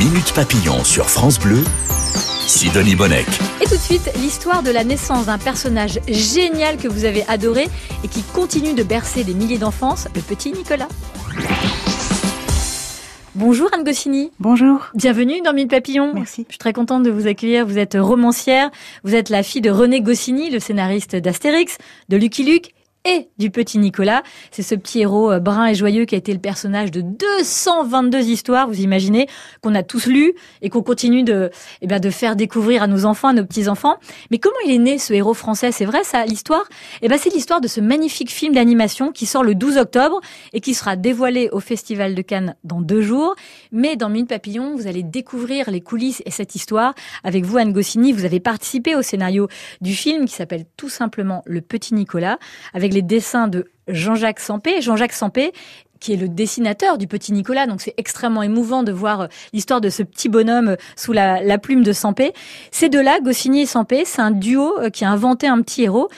Minute Papillon sur France Bleu, Sidonie Bonnec. Et tout de suite, l'histoire de la naissance d'un personnage génial que vous avez adoré et qui continue de bercer des milliers d'enfance, le petit Nicolas. Bonjour Anne Goscinny. Bonjour. Bienvenue dans Minute Papillon. Merci. Je suis très contente de vous accueillir. Vous êtes romancière. Vous êtes la fille de René Goscinny, le scénariste d'Astérix, de Lucky Luke et du petit Nicolas. C'est ce petit héros euh, brun et joyeux qui a été le personnage de 222 histoires, vous imaginez, qu'on a tous lu et qu'on continue de, eh bien, de faire découvrir à nos enfants, à nos petits-enfants. Mais comment il est né, ce héros français? C'est vrai, ça, l'histoire? Eh ben, c'est l'histoire de ce magnifique film d'animation qui sort le 12 octobre et qui sera dévoilé au Festival de Cannes dans deux jours. Mais dans Minute Papillon, vous allez découvrir les coulisses et cette histoire avec vous, Anne Goscinny. Vous avez participé au scénario du film qui s'appelle tout simplement Le Petit Nicolas, avec les dessins de Jean-Jacques Sampé. Jean-Jacques Sampé qui est le dessinateur du petit Nicolas. Donc c'est extrêmement émouvant de voir euh, l'histoire de ce petit bonhomme euh, sous la, plume de Sampé. Ces deux-là, Goscinny et Sampé, c'est un duo euh, qui a inventé un petit héros.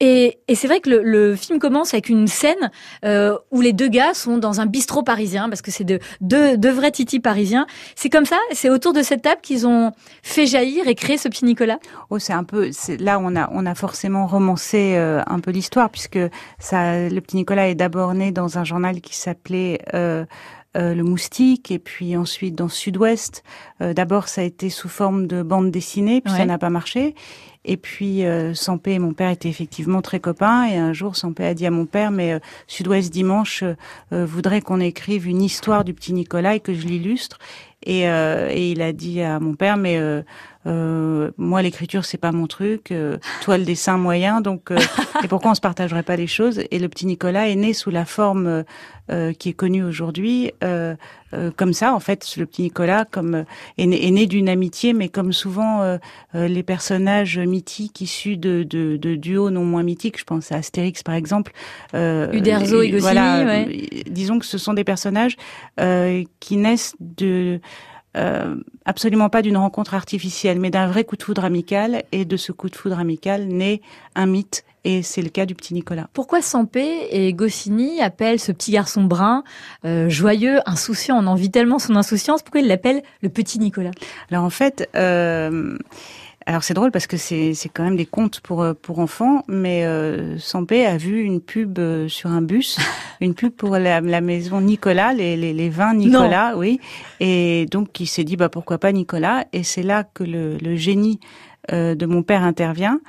Et, et c'est vrai que le, le, film commence avec une scène euh, où les deux gars sont dans un bistrot parisien, parce que c'est de, deux, deux vrais titis parisiens. C'est comme ça, c'est autour de cette table qu'ils ont fait jaillir et créé ce petit Nicolas. Oh, c'est un peu. Là, on a on a forcément romancé euh, un peu l'histoire puisque ça, le petit Nicolas est d'abord né dans un journal qui s'appelait. Euh, euh, le Moustique et puis ensuite dans Sud-Ouest. Euh, D'abord, ça a été sous forme de bande dessinée, puis Ouais. ça n'a pas marché. Et puis euh, Sampé et mon père étaient effectivement très copains. Et un jour, Sampé a dit à mon père, mais euh, Sud-Ouest dimanche euh, voudrait qu'on écrive une histoire du petit Nicolas et que je l'illustre. Et, euh, et il a dit à mon père, mais euh, moi l'écriture c'est pas mon truc, euh, toi le dessin moyen, donc euh, et pourquoi on se partagerait pas les choses? Et le petit Nicolas est né sous la forme euh, euh, qui est connue aujourd'hui, euh, euh, comme ça en fait. Le petit Nicolas comme est né, né d'une amitié, mais comme souvent les personnages mythiques issus de, de, de duos non moins mythiques, je pense à Astérix par exemple. Euh, Uderzo et Goscinny, voilà, ouais. disons que ce sont des personnages euh, qui naissent de euh, absolument pas d'une rencontre artificielle, mais d'un vrai coup de foudre amical. Et de ce coup de foudre amical naît un mythe. Et c'est le cas du petit Nicolas. Pourquoi Sampé et Goscinny appellent ce petit garçon brun, euh, joyeux, insouciant, on envie tellement son insouciance, pourquoi ils l'appellent le petit Nicolas? Alors en fait, euh, alors c'est drôle parce que c'est c'est quand même des contes pour euh, pour enfants, mais euh, Sampé a vu une pub euh, sur un bus, une pub pour la, la maison Nicolas, les, les, les vins Nicolas, oui, et donc il s'est dit bah pourquoi pas Nicolas, et c'est là que le, le génie euh, de mon père intervient.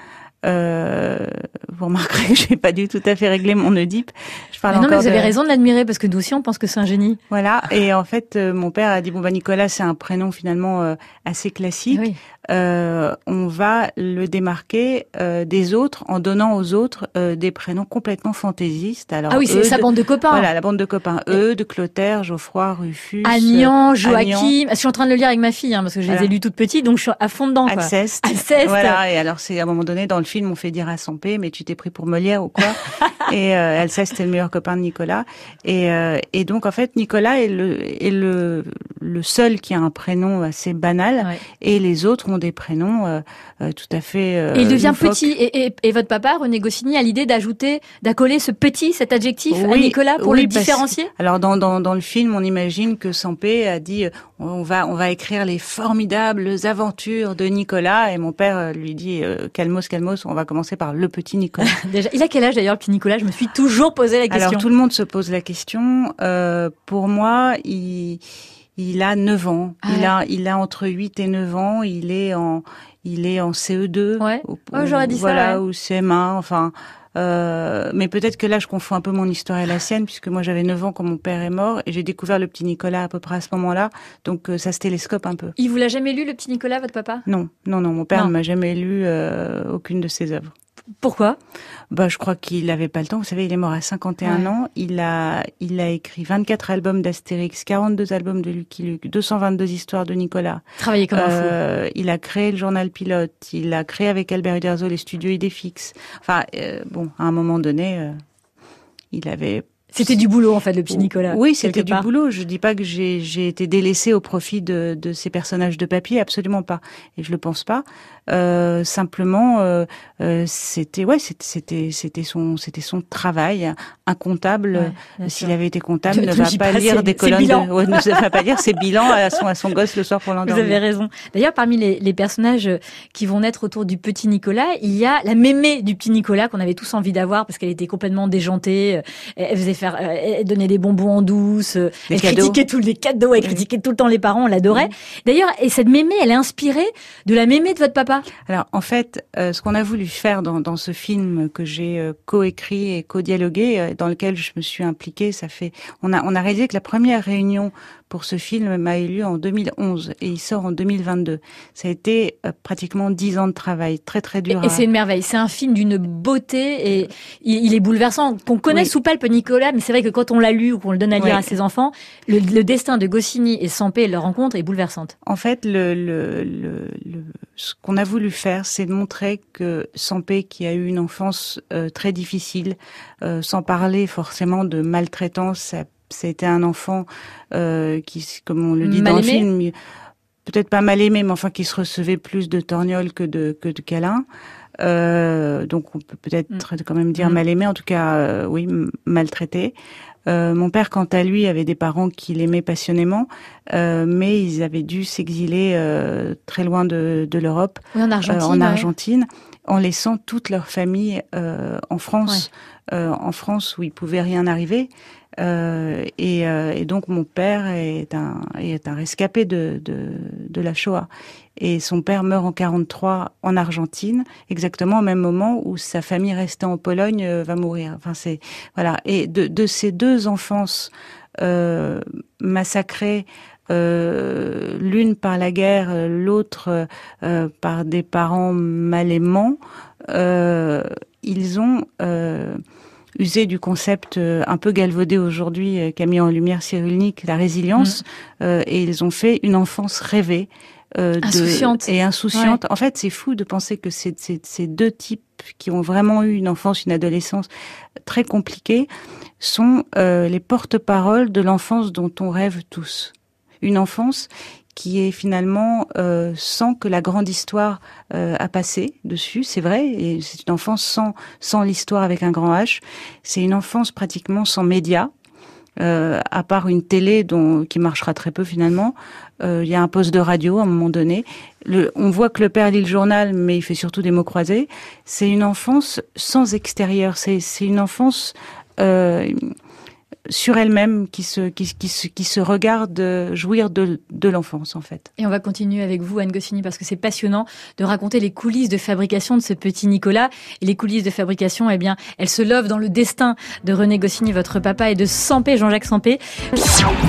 Euh, vous remarquerez que j'ai pas du tout à fait réglé mon Oedipe. Je parle Mais non, mais vous avez de- raison de l'admirer parce que nous aussi on pense que c'est un génie. Voilà. Et en fait, euh, mon père a dit bon bah Nicolas, c'est un prénom finalement euh, assez classique. Oui. Euh, on va le démarquer des autres en donnant aux autres des prénoms complètement fantaisistes. Alors Ah oui, c'est sa bande de copains. Voilà, la bande de copains. Eudes, Clotaire, Geoffroy, Rufus, Agnan, Joachim. Je suis en train de le lire avec ma fille hein, parce que je les Voilà. ai lus toutes petites, donc je suis à fond dedans. Quoi. Alceste. Alceste. Voilà, et alors c'est à un moment donné dans le film on fait dire à Sampé mais tu t'es pris pour Molière ou quoi? Et Alceste est le meilleur copain de Nicolas et euh, et donc en fait Nicolas est le est le le seul qui a un prénom assez banal Ouais. et les autres ont des prénoms euh, euh, tout à fait euh, Et il devient petit. Et, et, et votre papa, René Goscinny, a l'idée d'ajouter, d'accoler ce petit, cet adjectif à Nicolas pour oui, le parce- différencier? Alors dans, dans, dans le film, on imagine que Sampé a dit on va on va écrire les formidables aventures de Nicolas et mon père euh, lui dit euh, calmos calmos, on va commencer par le petit Nicolas. Déjà, Il a quel âge d'ailleurs, le petit Nicolas? Je me suis toujours posé la question. Alors tout le monde se pose la question. Euh, pour moi, il il a 9 ans. Ah il a il a entre 8 et 9 ans. Il est en il est en CE2. Ouais. ou- Ouais, j'aurais dit ça, ouais. ou CM1. Enfin. Euh, mais peut-être que là, je confonds un peu mon histoire et la sienne, puisque moi j'avais 9 ans quand mon père est mort, et j'ai découvert le petit Nicolas à peu près à ce moment-là, donc euh, ça se télescope un peu. Il vous l'a jamais lu, le petit Nicolas, votre papa? Non, non, non, mon père ne m'a jamais lu euh, aucune de ses œuvres. Pourquoi? Bah, je crois qu'il n'avait pas le temps. Vous savez, il est mort à 51 Ouais. ans. Il a, il a écrit 24 albums d'Astérix, 42 albums de Lucky Luke, 222 histoires de Nicolas. Travailler comme un fou. Euh, il a créé le journal Pilote. Il a créé avec Albert Uderzo les studios Idéfix. Enfin, euh, bon, à un moment donné, euh, il avait C'était du boulot, en fait, le petit Nicolas. oui, c'était du part. boulot. Je dis pas que j'ai j'ai été délaissée au profit de, de ces personnages de papier, absolument pas. Et je le pense pas. Euh, simplement, euh, euh, c'était ouais, c'était c'était son c'était son travail. Un comptable, s'il avait été comptable, ne va pas lire des colonnes, de, ne va pas lire ses bilans à son à son gosse le soir pour l'endormir. Vous avez raison. D'ailleurs, parmi les, les, personnages qui vont naître autour du petit Nicolas, il y a la mémé du petit Nicolas qu'on avait tous envie d'avoir parce qu'elle était complètement déjantée. Elle faisait faire, elle donnait des bonbons en douce. elle critiquait tous les cadeaux. Elle critiquait tout le temps les parents. On l'adorait. D'ailleurs, et cette mémé, elle est inspirée de la mémé de votre papa. Alors en fait, euh, ce qu'on a voulu faire dans, ce film que j'ai euh, coécrit et co-dialogué, euh, dans lequel je me suis impliquée, ça fait, on a on a réalisé que la première réunion pour ce film m'a eu lieu en 2011 et il sort en 2022. Ça a été euh, pratiquement dix ans de travail, très très dur. Et, c'est une merveille. C'est un film d'une beauté et il, est bouleversant. Qu'on connaisse ou pas le Nicolas, mais c'est vrai que quand on l'a lu ou qu'on le donne à lire à ses enfants, le, destin de Goscinny et Sampé, leur rencontre est bouleversante. En fait, le, le, le, ce qu'on a voulu faire, c'est de montrer que Sampé, qui a eu une enfance euh, très difficile, euh, sans parler forcément de maltraitance, c'était un enfant euh, qui, comme on le dit dans le film, peut-être pas mal aimé, mais enfin qui se recevait plus de torgnoles que de que de câlins. Euh, donc on peut peut-être mm. quand même dire mm. mal aimé, en tout cas euh, oui maltraité. Euh, mon père, quant à lui, avait des parents qui l'aimaient passionnément, mais ils avaient dû s'exiler très loin de, de l'Europe, en Argentine, en, Argentine en laissant toute leur famille en France, en France où il pouvait rien arriver. Euh, et, euh, et, donc mon père est un, est un rescapé de, de, la Shoah. Et son père meurt en 43 en Argentine, exactement au même moment où sa famille restée en Pologne euh, va mourir. Enfin c'est voilà. Et de, ces deux enfances massacrées. l'une par la guerre, l'autre par des parents mal aimants, ils ont usé du concept euh, un peu galvaudé aujourd'hui euh, qu'a mis en lumière Cyrulnik, la résilience, mm. euh, et ils ont fait une enfance rêvée. insouciante. et insouciante. En fait, c'est fou de penser que ces, ces, deux types qui ont vraiment eu une enfance, une adolescence très compliquée, sont les porte-paroles de l'enfance dont on rêve tous. Une enfance qui est finalement euh, sans que la grande histoire euh, a passé dessus, c'est vrai, et c'est une enfance sans sans l'histoire avec un grand H. C'est une enfance pratiquement sans médias, euh, à part une télé dont qui marchera très peu finalement. Euh, il y a un poste de radio à un moment donné. Le, on voit que le père lit le journal, mais il fait surtout des mots croisés. C'est une enfance sans extérieur. C'est une enfance euh, sur elle-même, qui se, qui, qui, se, qui se regarde jouir de, de l'enfance, en fait. Et on va continuer avec vous, Anne Goscinny, parce que c'est passionnant de raconter les coulisses de fabrication de ce petit Nicolas. Et les coulisses de fabrication, eh bien, elles se lovent dans le destin de René Goscinny, votre papa, et de Sampé, Jean-Jacques Sampé.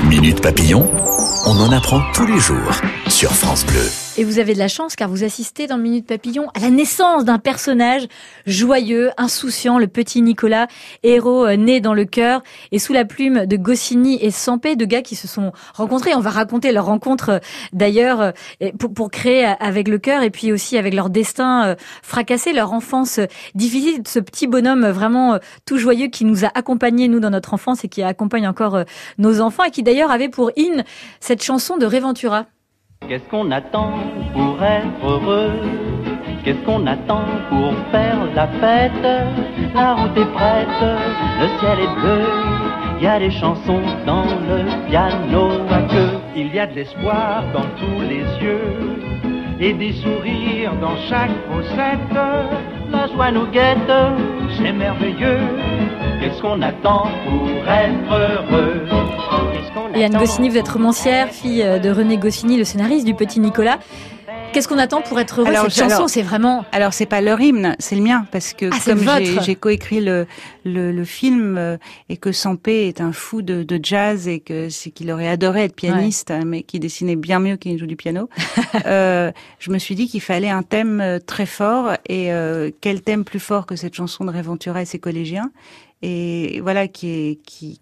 Minute Papillon, on en apprend tous les jours Et vous avez de la chance car vous assistez dans Minute Papillon à la naissance d'un personnage joyeux, insouciant, le petit Nicolas, héros euh, né dans le cœur et sous la plume de Goscinny et Sampé, de gars qui se sont rencontrés. On va raconter leur rencontre euh, d'ailleurs euh, pour, pour, créer avec le cœur et puis aussi avec leur destin fracassé, leur enfance difficile. Ce petit bonhomme vraiment tout joyeux qui nous a accompagnés nous dans notre enfance et qui accompagne encore nos enfants et qui d'ailleurs avait pour in cette chanson de Réventura. Qu'est-ce qu'on attend pour être heureux? Qu'est-ce qu'on attend pour faire la fête? La route est prête, le ciel est bleu, il y a des chansons dans le piano à queue. Il y a de l'espoir dans tous les yeux et des sourires dans chaque fossette. La joie nous guette, c'est merveilleux. Qu'est-ce qu'on attend pour être heureux? Et Anne Goscinny, vous êtes romancière, fille euh, de René Goscinny, le scénariste du Petit Nicolas. Qu'est-ce qu'on attend pour être heureux alors, Cette chanson, c'est vraiment. Alors c'est pas leur hymne, c'est le mien parce que ah, comme j'ai coécrit le, le, le film euh, et que Sampé est un fou de, de jazz et que c'est qu'il aurait adoré être pianiste, mais qui dessinait bien mieux qu'il joue du piano. euh, je me suis dit qu'il fallait un thème très fort et euh, quel thème plus fort que cette chanson de Réventura et ses collégiens? Et voilà qui qui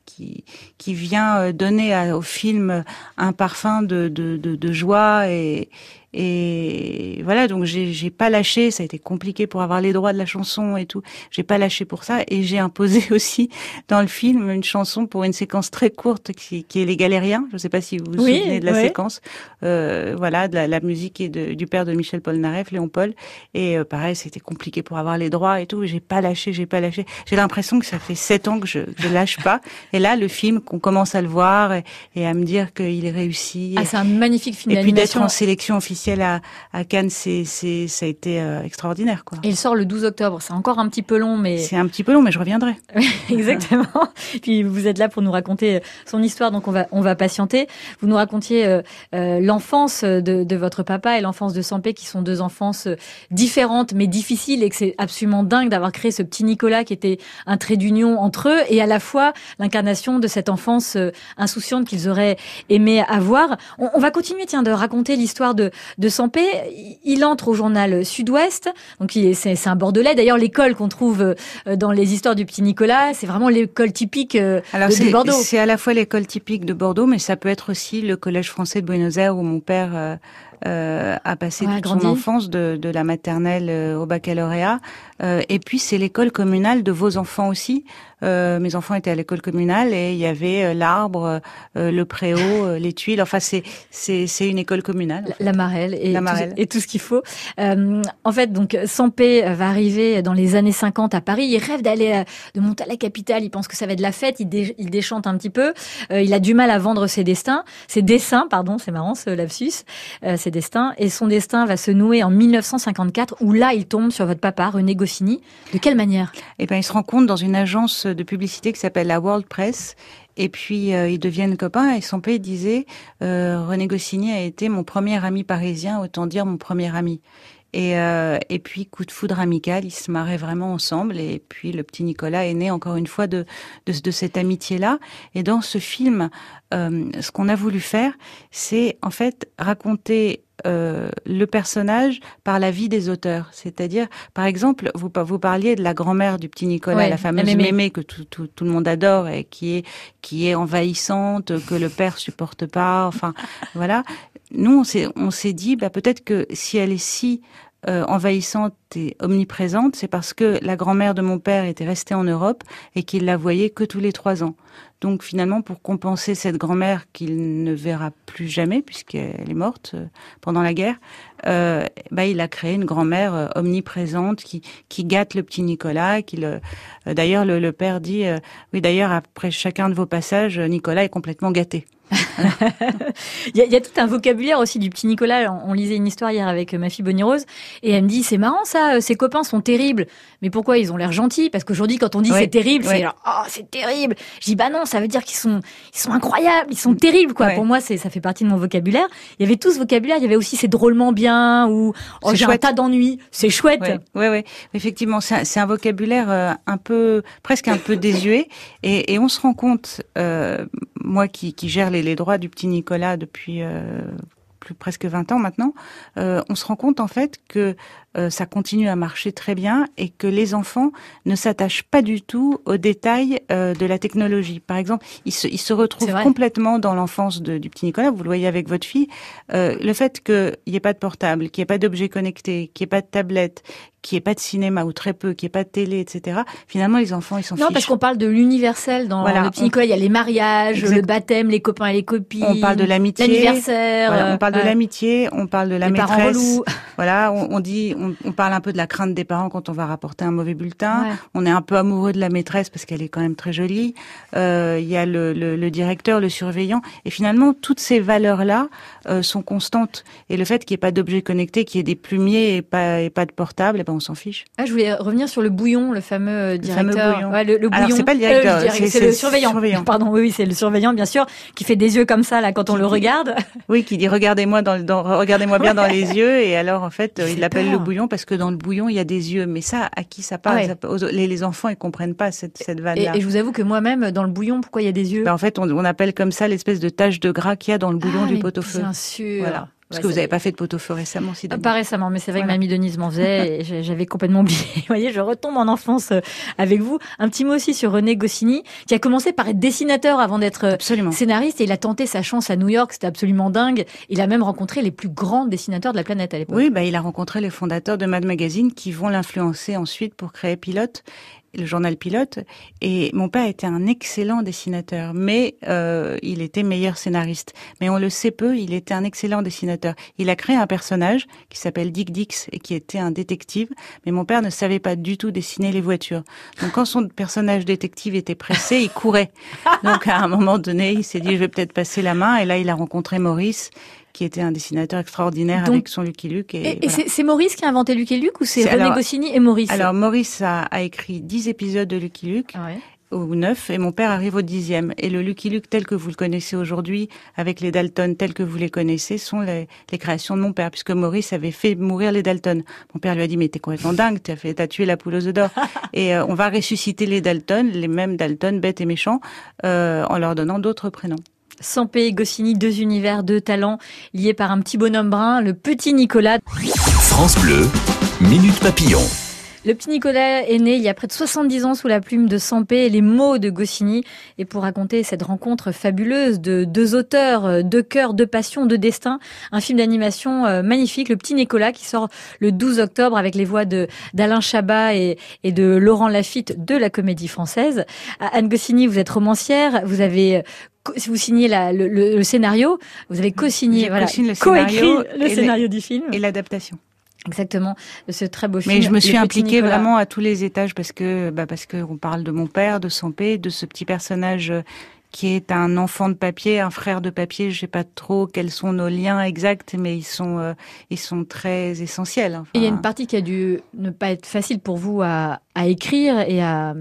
qui vient donner au film un parfum de, de, de joie et et voilà, donc j'ai pas lâché. Ça a été compliqué pour avoir les droits de la chanson et tout. J'ai pas lâché pour ça, et j'ai imposé aussi dans le film une chanson pour une séquence très courte qui, qui est les Galériens. Je sais pas si vous vous Oui, souvenez de la oui. séquence. Euh, voilà, de la, la musique est de, du père de Michel Polnareff, Léon Paul. Et euh, pareil, c'était compliqué pour avoir les droits et tout. J'ai pas lâché, j'ai pas lâché. J'ai l'impression que ça fait sept ans que je, que je lâche pas. Et là, le film, qu'on commence à le voir et, et à me dire qu'il est réussi. Ah, c'est un magnifique film et puis d'être en sélection officielle à, à Cannes, c'est, c'est, ça a été euh, extraordinaire, quoi. Et il sort le 12 octobre. C'est encore un petit peu long, mais C'est un petit peu long, mais je reviendrai. Exactement. Puis vous êtes là pour nous raconter son histoire, donc on va on va patienter. Vous nous racontiez euh, euh, l'enfance de, de votre papa et l'enfance de Sampé, qui sont deux enfances euh, différentes mais difficiles, et que c'est absolument dingue d'avoir créé ce petit Nicolas qui était un trait d'union entre eux et à la fois l'incarnation de cette enfance euh, insouciante qu'ils auraient aimé avoir. On, on va continuer, tiens, de raconter l'histoire de de Sampé. Il- Il entre au journal Sud-Ouest, donc c'est c'est un Bordelais. D'ailleurs, l'école qu'on trouve euh, dans les histoires du petit Nicolas, c'est vraiment l'école typique euh, Alors de, de c'est, Bordeaux. c'est à la fois l'école typique de Bordeaux, mais ça peut être aussi le collège français de Buenos Aires où mon père euh, a passé Ouais, toute grandi. son enfance, de, de la maternelle euh, au baccalauréat. Euh, et puis c'est l'école communale de vos enfants aussi. Euh, mes enfants étaient à l'école communale et il y avait euh, l'arbre, euh, le préau, les tuiles. Enfin c'est c'est c'est une école communale. en La- fait. La Marelle et, La tout- Marelle. et tout ce qu'il faut. Euh, en fait, donc Sampé va arriver dans les années 50 à Paris. Il rêve d'aller de monter à la capitale. Il pense que ça va être de la fête. Il, dé- il déchante un petit peu. Euh, il a du mal à vendre ses destins, ses dessins, pardon, c'est marrant ce lapsus, euh, ses. Et son destin va se nouer en 1954, où là, il tombe sur votre papa, René Goscinny. De quelle manière? Et ben, ils se rencontrent dans une agence de publicité qui s'appelle la World Press. Et puis euh, ils deviennent copains. Et son père disait euh, René Goscinny a été mon premier ami parisien, autant dire mon premier ami. Et, euh, et puis coup de foudre amical, ils se marraient vraiment ensemble. Et puis le petit Nicolas est né encore une fois de de, de cette amitié-là. Et dans ce film, euh, ce qu'on a voulu faire, c'est en fait raconter euh, le personnage par la vie des auteurs. C'est-à-dire, par exemple, vous, vous parliez de la grand-mère du petit Nicolas, Ouais, la fameuse Mémé. Mémé que tout, tout, tout le monde adore et qui est, qui est envahissante, que le père supporte pas. Enfin, voilà. Nous, on s'est, on s'est dit, bah, peut-être que si elle est si euh, envahissante et omniprésente, c'est parce que la grand-mère de mon père était restée en Europe et qu'il la voyait que tous les trois ans. Donc finalement, pour compenser cette grand-mère qu'il ne verra plus jamais puisqu'elle est morte euh, pendant la guerre, euh, bah, il a créé une grand-mère euh, omniprésente qui, qui gâte le petit Nicolas. Qui le, d'ailleurs, le, père dit, oui, d'ailleurs, après chacun de vos passages, Nicolas est complètement gâté. Il y, a, il y a tout un vocabulaire aussi du petit Nicolas. On, on lisait une histoire hier avec ma fille Bonnie Rose et elle me dit c'est marrant ça, euh, ses copains sont terribles. Mais pourquoi ils ont l'air gentils? Parce qu'aujourd'hui quand on dit c'est terrible, c'est genre, oh c'est terrible. Je dis bah non, ça veut dire qu'ils sont ils sont incroyables, ils sont terribles quoi. Ouais. Pour moi c'est ça fait partie de mon vocabulaire. Il y avait tout ce vocabulaire, il y avait aussi c'est drôlement bien ou oh, j'ai un chouette. tas d'ennuis, c'est chouette. Ouais, ouais. Effectivement, c'est un, c'est un vocabulaire euh, un peu, presque un peu désuet, et, et on se rend compte, euh, moi qui, qui gère les, les droits du petit Nicolas depuis euh, plus presque 20 ans maintenant, euh, on se rend compte en fait que euh, ça continue à marcher très bien et que les enfants ne s'attachent pas du tout aux détails euh, de la technologie. Par exemple, ils se, ils se C'est retrouvent complètement dans l'enfance du petit Nicolas. Vous le voyez avec votre fille. Euh, le fait qu'il n'y ait pas de portable, qu'il n'y ait pas d'objets connectés, qu'il n'y ait pas de tablette, qu'il n'y ait pas de cinéma ou très peu, qu'il n'y ait pas de télé, etc. Finalement, les enfants, ils s'en Non, fichent. parce qu'on parle de l'universel dans Voilà, le petit on- Nicolas. Il y a les mariages, Exact. le baptême, les copains et les copines. on parle de l'amitié. l'anniversaire. Voilà, on parle de l'amitié, on parle de la les maîtresse. Voilà, on, on dit, on, on parle un peu de la crainte des parents quand on va rapporter un mauvais bulletin. Ouais. On est un peu amoureux de la maîtresse parce qu'elle est quand même très jolie. Euh, Il y a le, le, le directeur, le surveillant, et finalement toutes ces valeurs-là euh, sont constantes. Et le fait qu'il n'y ait pas d'objets connectés, qu'il y ait des plumiers et pas et pas de portable, eh ben on s'en fiche. Ah, je voulais revenir sur le bouillon, le fameux euh, directeur. bouillon. Ouais, le, le Alors, bouillon. c'est pas le directeur, Euh, direct- c'est- le le surveillant. surveillant. Pardon, oui, oui, c'est le surveillant, bien sûr, qui fait des yeux comme ça là quand on Qui- le regarde. Oui, qui dit regardez-moi dans, le- dans regardez-moi bien dans les yeux et alors en fait Il l'appelle le bouillon parce que dans le bouillon il y a des yeux. Mais ça, à qui ça parle Ah ouais. Ça- aux- les, les enfants ils comprennent pas cette cette Et, vanne là. et je vous avoue que moi-même, dans le bouillon, pourquoi il y a des yeux Ben, en fait, on, on appelle comme ça l'espèce de tache de gras qu'il y a dans le bouillon Ah, du mais pot au feu. Bien sûr. Voilà. Parce Ouais, que vous n'avez pas fait de pot-au-feu récemment, si Pas récemment, mais c'est vrai Voilà. que mamie Denise m'en faisait et j'avais complètement oublié. Vous voyez, je retombe en enfance euh, avec vous. Un petit mot aussi sur René Goscinny, qui a commencé par être dessinateur avant d'être euh, Absolument. scénariste et il a tenté sa chance à New York. C'était absolument dingue. Il a même rencontré les plus grands dessinateurs de la planète à l'époque. Oui, bah, il a rencontré les fondateurs de Mad Magazine qui vont l'influencer ensuite pour créer Pilote, le journal Pilote. Et mon père était un excellent dessinateur, mais euh, il était meilleur scénariste. Mais on le sait peu, il était un excellent dessinateur. Il a créé un personnage qui s'appelle Dick Dix et qui était un détective, mais mon père ne savait pas du tout dessiner les voitures. Donc quand son personnage détective était pressé, il courait. Donc à un moment donné, il s'est dit je vais peut-être passer la main et là il a rencontré Maurice qui était un dessinateur extraordinaire Donc- avec son Lucky Luke. Et, Et, et voilà. c'est Maurice qui a inventé Lucky Luke ou c'est René Goscinny et Maurice? Alors Maurice a, a écrit dix épisodes de Lucky Luke, ouais. ou neuf, et mon père arrive au dixième. Et le Lucky Luke tel que vous le connaissez aujourd'hui, avec les Dalton tels que vous les connaissez, sont les, les créations de mon père, puisque Maurice avait fait mourir les Dalton. Mon père lui a dit mais t'es complètement dingue, t'as fait, tué la poule aux d'or. et euh, on va ressusciter les Dalton, les mêmes Dalton, bêtes et méchants, euh, en leur donnant d'autres prénoms. Sampé et Goscinny, deux univers, deux talents liés par un petit bonhomme brun, le petit Nicolas. France Bleu, Minute Papillon. Le petit Nicolas est né il y a près de 70 ans sous la plume de Sampé et les mots de Goscinny. Et pour raconter cette rencontre fabuleuse de deux auteurs, euh, deux cœurs, deux passions, deux destins, un film d'animation euh, magnifique, Le petit Nicolas, qui sort le 12 octobre avec les voix de d'Alain Chabat et, et de Laurent Lafitte de la Comédie Française. Anne Goscinny, vous êtes romancière, vous avez co- vous signez la- le, le- le scénario, vous avez co-signé, voilà, le coécrit scénario le scénario du film. Et l'adaptation. Exactement, de ce très beau film. Mais je me suis impliquée Nicolas. vraiment à tous les étages parce que bah parce que on parle de mon père, de son père, de ce petit personnage euh, qui est un enfant de papier, un frère de papier. Je sais pas trop quels sont nos liens exacts, mais ils sont euh, ils sont très essentiels. Enfin, il y a une partie qui a dû ne pas être facile pour vous à, à écrire et à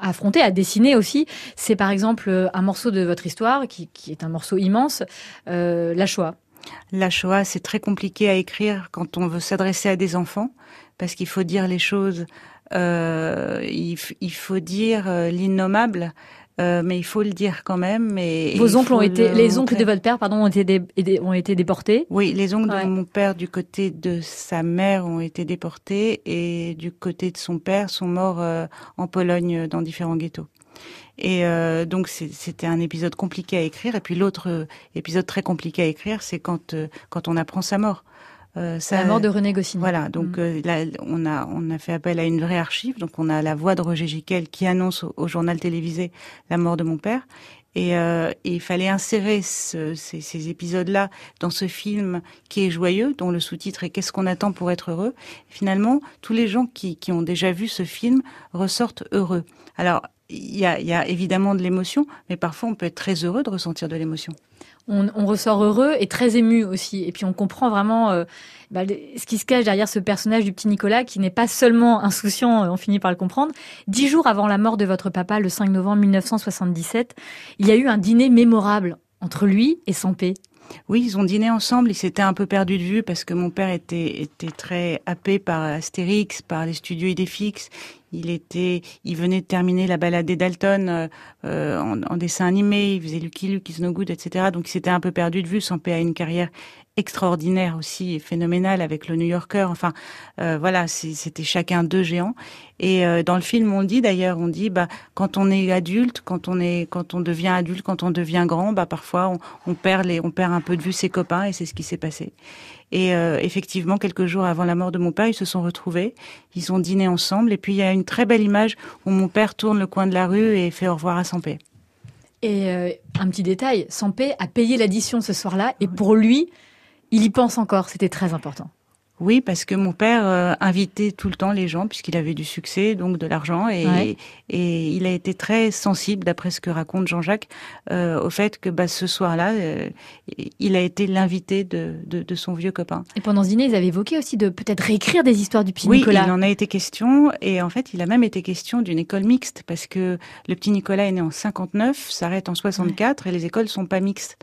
affronter, à dessiner aussi. C'est par exemple un morceau de votre histoire qui, est un morceau immense, euh, la Shoah. La Shoah, c'est très compliqué à écrire quand on veut s'adresser à des enfants parce qu'il faut dire les choses. Euh, il, faut dire euh, l'innommable. Euh, mais il faut le dire quand même. Et, Vos oncles ont été, le les oncles montrer. de votre père, pardon, ont été, dé- ont été déportés. Oui, les oncles Ouais. de mon père du côté de sa mère ont été déportés et du côté de son père sont morts euh, en Pologne dans différents ghettos. Et euh, donc c'était un épisode compliqué à écrire. Et puis l'autre euh, épisode très compliqué à écrire, c'est quand euh, quand on apprend sa mort. Euh, ça, la mort de René Goscinny. voilà, donc Mm. euh, là, on a on a fait appel à une vraie archive. Donc on a la voix de Roger Giquel qui annonce au, au journal télévisé la mort de mon père. Et, euh, et il fallait insérer ce- ces, ces épisodes-là dans ce film qui est joyeux, dont le sous-titre est Qu'est-ce qu'on attend pour être heureux? Finalement, tous les gens qui, qui ont déjà vu ce film ressortent heureux. Alors, il y a, il y a évidemment de l'émotion, mais parfois on peut être très heureux de ressentir de l'émotion. On, on ressort heureux et très ému aussi. Et puis on comprend vraiment euh, bah, ce qui se cache derrière ce personnage du petit Nicolas qui n'est pas seulement insouciant, euh, on finit par le comprendre. Dix jours avant la mort de votre papa, le 5 novembre 1977, il y a eu un dîner mémorable entre lui et Sampé. Oui, ils ont dîné ensemble. Ils s'étaient un peu perdus de vue parce que mon père était, était très happé par Astérix, par les studios Idéfix. Il était, il venait de terminer la balade des Dalton euh, euh, en, dessin animé. Il faisait Lucky Luke, Is No Good, etc. Donc il s'était un peu perdu de vue. Son père a une carrière extraordinaire aussi, et phénoménale avec le New Yorker. Enfin, euh, voilà, c'était chacun deux géants. Et euh, dans le film, on dit d'ailleurs, on dit, bah, quand on est adulte, quand on est, quand on devient adulte, quand on devient grand, bah, parfois on, on perd les, on perd un peu de vue ses copains, et c'est ce qui s'est passé. Et euh, effectivement, quelques jours avant la mort de mon père, ils se sont retrouvés, ils ont dîné ensemble, et puis il y a une très belle image où mon père tourne le coin de la rue et fait au revoir à père. Et un petit détail, Sampé a payé l'addition ce soir-là et pour lui, il y pense encore. C'était très important. Oui, parce que mon père euh, invitait tout le temps les gens, puisqu'il avait du succès, donc de l'argent, et, Ouais. et il a été très sensible, d'après ce que raconte Jean-Jacques, euh, au fait que bah, ce soir-là, euh, il a été l'invité de, de, de son vieux copain. Et pendant ce dîner, ils avaient évoqué aussi de peut-être réécrire des histoires du petit oui, Nicolas. il en a été question, et en fait, il a même été question d'une école mixte, parce que le petit Nicolas est né en 59, s'arrête en 64, et les écoles sont pas mixtes.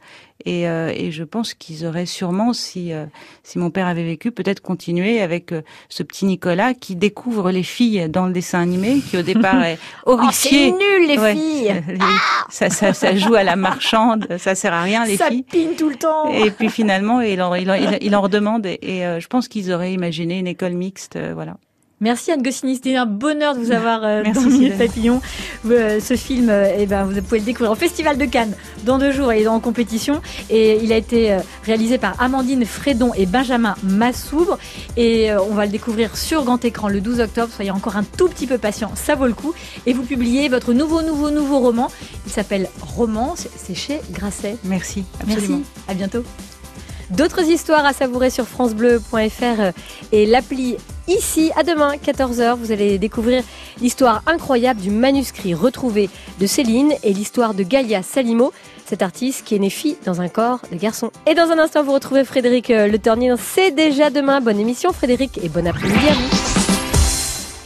Et, euh, et je pense qu'ils auraient sûrement, si, euh, si mon père avait vécu, peut-être continué avec euh, ce petit Nicolas qui découvre les filles dans le dessin animé, qui au départ est horrifié. Oh, c'est nul les Ouais. filles. Les- ça, ça, ça joue à la marchande, ça sert à rien les Ça filles. pine tout le temps. Et puis finalement, il en, il en, il en- il en redemande et, et, euh, je pense qu'ils auraient imaginé une école mixte, euh, voilà. Merci Anne Goscinny, c'était un bonheur de vous avoir euh, Merci, dans Minute. Papillon. Euh, ce film, euh, eh ben, vous pouvez le découvrir au Festival de Cannes dans deux jours et est en compétition. Et il a été euh, réalisé par Amandine Fredon et Benjamin Massoubre. Et euh, on va le découvrir sur grand écran le 12 octobre. Soyez encore un tout petit peu patient, ça vaut le coup. Et vous publiez votre nouveau, nouveau, nouveau roman. Il s'appelle Romance, c'est chez Grasset. Merci, absolument. Merci, à bientôt. D'autres histoires à savourer sur francebleu.fr et l'appli ici. À demain, 14h, vous allez découvrir l'histoire incroyable du manuscrit retrouvé de Céline et l'histoire de Galia Salimo, cette artiste qui est née fille dans un corps de garçon. Et dans un instant, vous retrouvez Frédéric euh, Le Tornier. C'est déjà demain. Bonne émission, Frédéric, et bon après-midi à vous.